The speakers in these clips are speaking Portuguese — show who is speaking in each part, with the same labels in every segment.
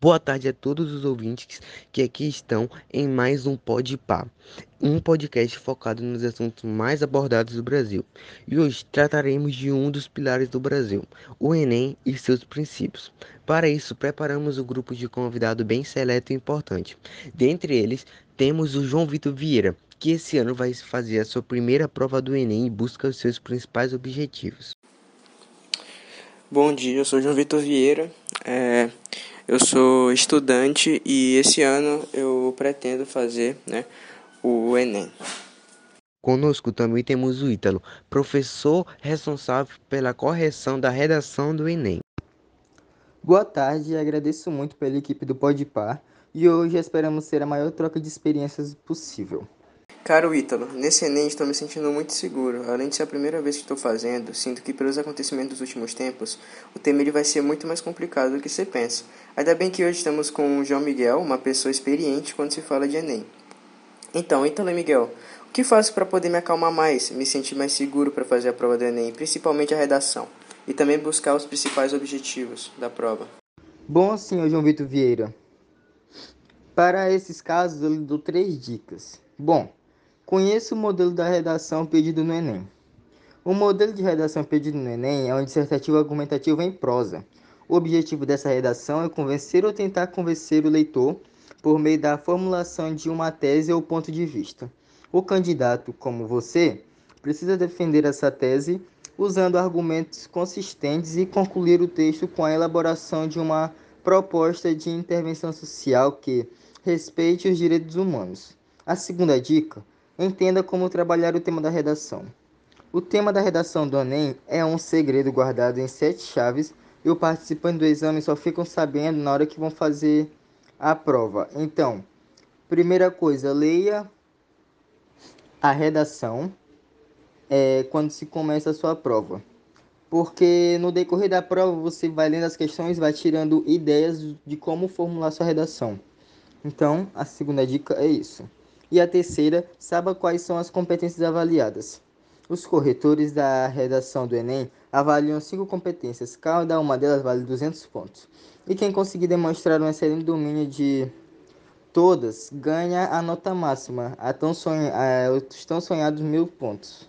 Speaker 1: Boa tarde a todos os ouvintes que aqui estão em mais um Pod Pá, um podcast focado nos assuntos mais abordados do Brasil. E hoje trataremos de um dos pilares do Brasil, o Enem e seus princípios. Para isso, preparamos um grupo de convidado bem seleto e importante. Dentre eles, temos o João Vitor Vieira, que esse ano vai fazer a sua primeira prova do Enem e busca os seus principais objetivos.
Speaker 2: Bom dia, eu sou João Vitor Vieira. É... Eu sou estudante e esse ano eu pretendo fazer né, o Enem.
Speaker 1: Conosco também temos o Ítalo, professor responsável pela correção da redação do Enem.
Speaker 3: Boa tarde, agradeço muito pela equipe do Podpar e hoje esperamos ser a maior troca de experiências possível.
Speaker 2: Caro Ítalo, nesse Enem estou me sentindo muito seguro. Além de ser a primeira vez que estou fazendo, sinto que pelos acontecimentos dos últimos tempos, o tema vai ser muito mais complicado do que você pensa. Ainda bem que hoje estamos com o João Miguel, uma pessoa experiente quando se fala de Enem. Então, Ítalo e Miguel, o que faço para poder me acalmar mais, me sentir mais seguro para fazer a prova do Enem, principalmente a redação, e também buscar os principais objetivos da prova?
Speaker 3: Bom, senhor João Vitor Vieira, para esses casos eu lhe dou três dicas. Bom, Conheça o modelo da redação pedido no Enem. O modelo de redação pedido no Enem é um dissertativo argumentativo em prosa. O objetivo dessa redação é convencer ou tentar convencer o leitor por meio da formulação de uma tese ou ponto de vista. O candidato, como você, precisa defender essa tese usando argumentos consistentes e concluir o texto com a elaboração de uma proposta de intervenção social que respeite os direitos humanos. A segunda dica Entenda como trabalhar o tema da redação. O tema da redação do Enem é um segredo guardado em sete chaves e os participantes do exame só ficam sabendo na hora que vão fazer a prova. Então, primeira coisa, leia a redação é, quando se começa a sua prova. Porque no decorrer da prova você vai lendo as questões, vai tirando ideias de como formular sua redação. Então, a segunda dica é isso. E a terceira, saiba quais são as competências avaliadas. Os corretores da redação do Enem avaliam cinco competências, cada uma delas vale 200 pontos. E quem conseguir demonstrar um excelente domínio de todas ganha a nota máxima, a tão, sonha, a, os tão sonhados mil pontos.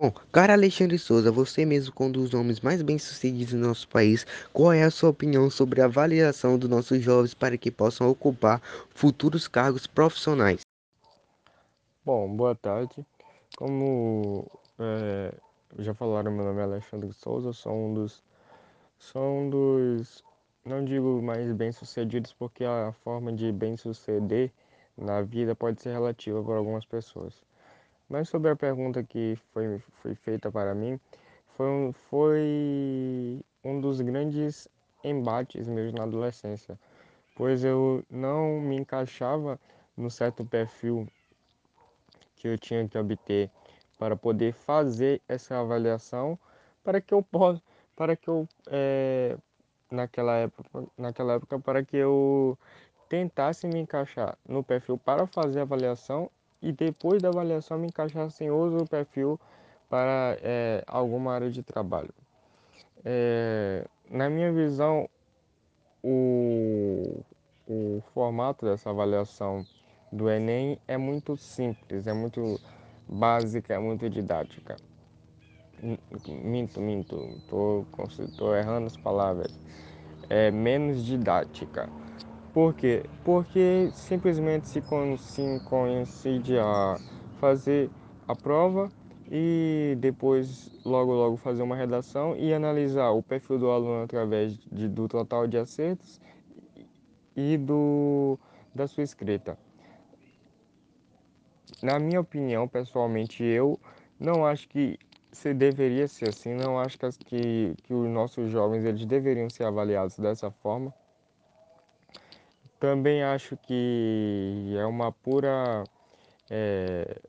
Speaker 1: Bom, cara Alexandre Souza, você mesmo com um dos homens mais bem-sucedidos do nosso país, qual é a sua opinião sobre a avaliação dos nossos jovens para que possam ocupar futuros cargos profissionais?
Speaker 4: Bom, boa tarde. Como é, já falaram, meu nome é Alexandre Souza, sou um dos, sou um dos, não digo mais bem-sucedidos, porque a forma de bem-suceder na vida pode ser relativa para algumas pessoas. Mas sobre a pergunta que foi, foi feita para mim, foi um, foi um dos grandes embates mesmo na adolescência, pois eu não me encaixava no certo perfil que eu tinha que obter para poder fazer essa avaliação, para que eu possa, para que eu é, naquela época, naquela época para que eu tentasse me encaixar no perfil para fazer a avaliação e depois da avaliação me encaixar em outro perfil para é, alguma área de trabalho. É, na minha visão, o, o formato dessa avaliação do Enem é muito simples, é muito básica, é muito didática. Minto, minto, estou errando as palavras. É menos didática por quê? Porque simplesmente se, coincide a fazer a prova e depois logo logo fazer uma redação e analisar o perfil do aluno através de, do total de acertos e do da sua escrita. Na minha opinião, pessoalmente, eu não acho que se deveria ser assim, não acho que, que os nossos jovens eles deveriam ser avaliados dessa forma também acho que é uma pura. É,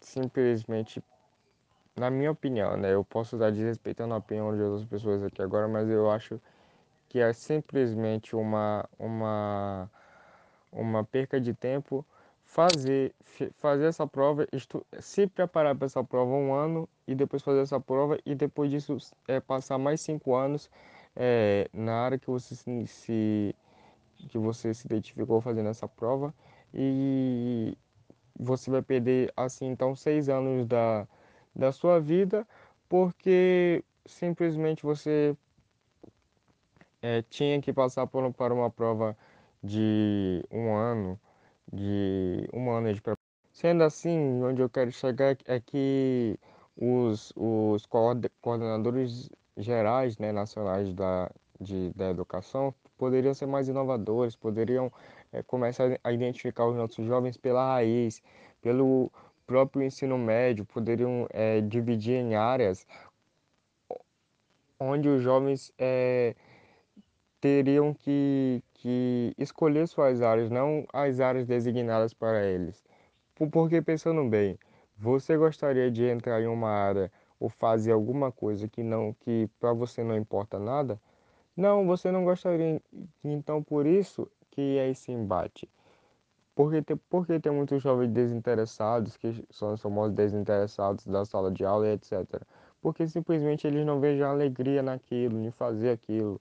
Speaker 4: simplesmente, na minha opinião, né? Eu posso estar desrespeitando a opinião de outras pessoas aqui agora, mas eu acho que é simplesmente uma, uma, uma perca de tempo fazer, fazer essa prova, se preparar para essa prova um ano e depois fazer essa prova e depois disso é, passar mais cinco anos é, na área que você se, se, que você se identificou fazendo essa prova e você vai perder assim então seis anos da, da sua vida porque simplesmente você é, tinha que passar por, para uma prova de um ano, de um ano de preparação. Sendo assim, onde eu quero chegar é que os, os coordenadores gerais, né, nacionais da, de, da educação poderiam ser mais inovadores, poderiam é, começar a identificar os nossos jovens pela raiz, pelo próprio ensino médio, poderiam é, dividir em áreas onde os jovens é, teriam que, que escolher suas áreas, não as áreas designadas para eles. Porque pensando bem, você gostaria de entrar em uma área ou fazer alguma coisa que não que para você não importa nada? Não, você não gostaria. Então por isso que é esse embate. Porque tem, porque tem muitos jovens desinteressados, que são os famosos desinteressados da sala de aula e etc. Porque simplesmente eles não veem alegria naquilo, em fazer aquilo.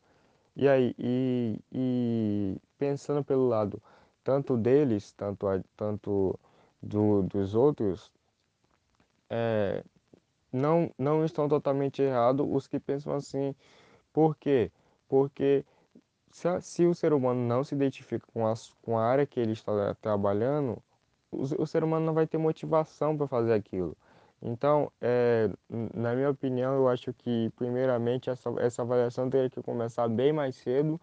Speaker 4: E aí, e, e pensando pelo lado tanto deles, tanto, tanto do, dos outros, é, não, não estão totalmente errados os que pensam assim. Por quê? Porque se, a, se o ser humano não se identifica com a, com a área que ele está trabalhando, o, o ser humano não vai ter motivação para fazer aquilo. Então, é, na minha opinião, eu acho que, primeiramente, essa, essa avaliação teria que começar bem mais cedo,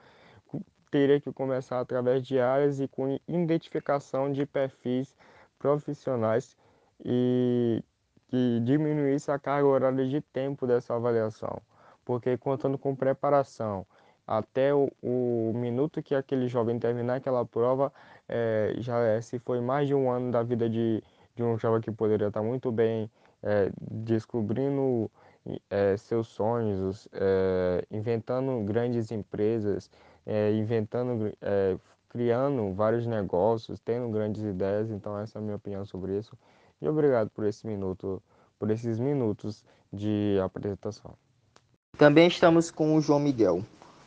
Speaker 4: teria que começar através de áreas e com identificação de perfis profissionais e que diminuísse a carga horária de tempo dessa avaliação, porque contando com preparação até o, o minuto que aquele jovem terminar aquela prova, é, já é, se foi mais de um ano da vida de, de um jovem que poderia estar muito bem é, descobrindo é, seus sonhos, inventando grandes empresas, inventando, criando vários negócios, tendo grandes ideias. Então essa é a minha opinião sobre isso. E obrigado por esse minuto, por esses minutos de apresentação.
Speaker 3: Também estamos com o João Miguel,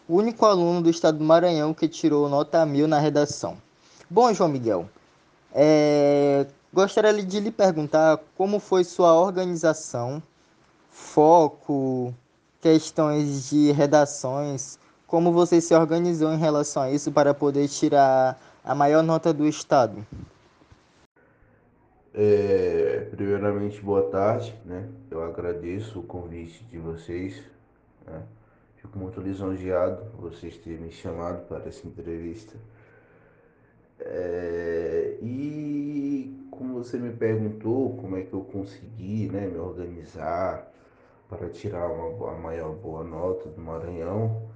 Speaker 3: o único aluno do estado do Maranhão que tirou nota mil na redação. Bom, João Miguel, é, Gostaria de lhe perguntar como foi sua organização, foco, questões de redações, como você se organizou em relação a isso para poder tirar a maior nota do estado.
Speaker 5: É, primeiramente, boa tarde, né? Eu agradeço o convite de vocês. Né? Fico muito lisonjeado vocês terem me chamado para essa entrevista. É, e como você me perguntou como é que eu consegui né, me organizar para tirar uma, a maior boa nota do Maranhão,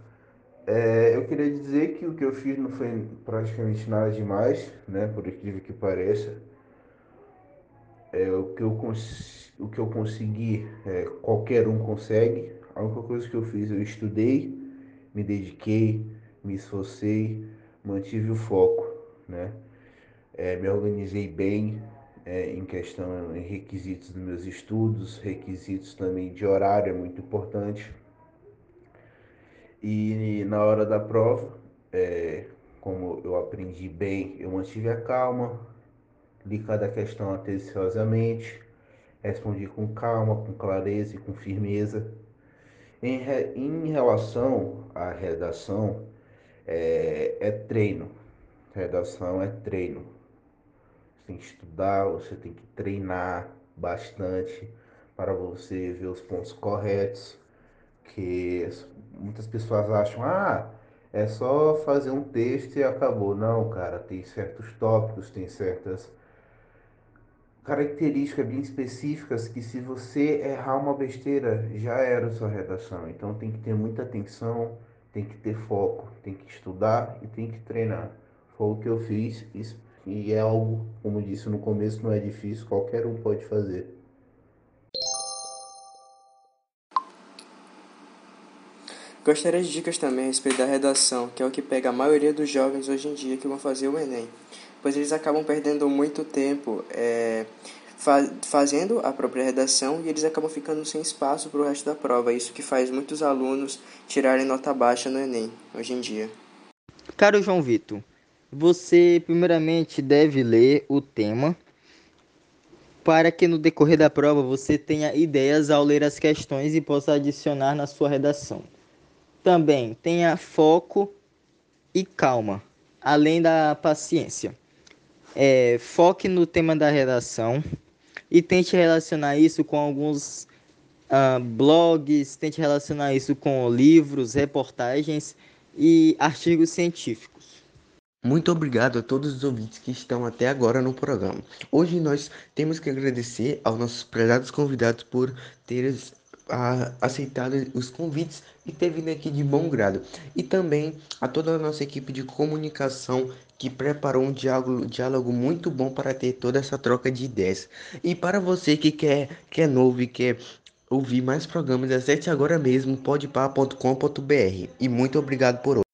Speaker 5: é, eu queria dizer que o que eu fiz não foi praticamente nada demais, né, por incrível que pareça. É, o, que eu o que eu consegui, é, qualquer um consegue. A única coisa que eu fiz, eu estudei, me dediquei, me esforcei, mantive o foco né? É, me organizei bem é, em questão em requisitos dos meus estudos, requisitos também de horário é muito importante. E na hora da prova, é, como eu aprendi bem, eu mantive a calma, li cada questão atenciosamente, respondi com calma, com clareza e com firmeza. Em, re, em relação à redação, é, é treino, Redação é treino. Você tem que estudar, você tem que treinar bastante para você ver os pontos corretos. Que muitas pessoas acham, ah, é só fazer um texto e acabou. Não, cara, tem certos tópicos, tem certas características bem específicas que se você errar uma besteira, já era a sua redação. Então tem que ter muita atenção, tem que ter foco, tem que estudar e tem que treinar. Foi o que eu fiz e é algo, como disse no começo, não é difícil, qualquer um pode fazer.
Speaker 2: Gostaria de dicas também a respeito da redação, que é o que pega a maioria dos jovens hoje em dia que vão fazer o Enem, pois eles acabam perdendo muito tempo é, fa fazendo a própria redação e eles acabam ficando sem espaço para o resto da prova. Isso que faz muitos alunos tirarem nota baixa no Enem hoje em dia.
Speaker 3: Caro João Vitor, você primeiramente deve ler o tema para que no decorrer da prova você tenha ideias ao ler as questões e possa adicionar na sua redação. Também tenha foco e calma, além da paciência. É, foque no tema da redação e tente relacionar isso com alguns uh, blogs, tente relacionar isso com livros, reportagens e artigos científicos.
Speaker 1: Muito obrigado a todos os ouvintes que estão até agora no programa. Hoje nós temos que agradecer aos nossos prezados convidados por terem aceitado os convites e ter vindo aqui de bom grado. E também a toda a nossa equipe de comunicação que preparou um diálogo, diálogo muito bom para ter toda essa troca de ideias. E para você que quer, que é novo e quer ouvir mais programas, acesse agora mesmo podpar.com.br. E muito obrigado por hoje.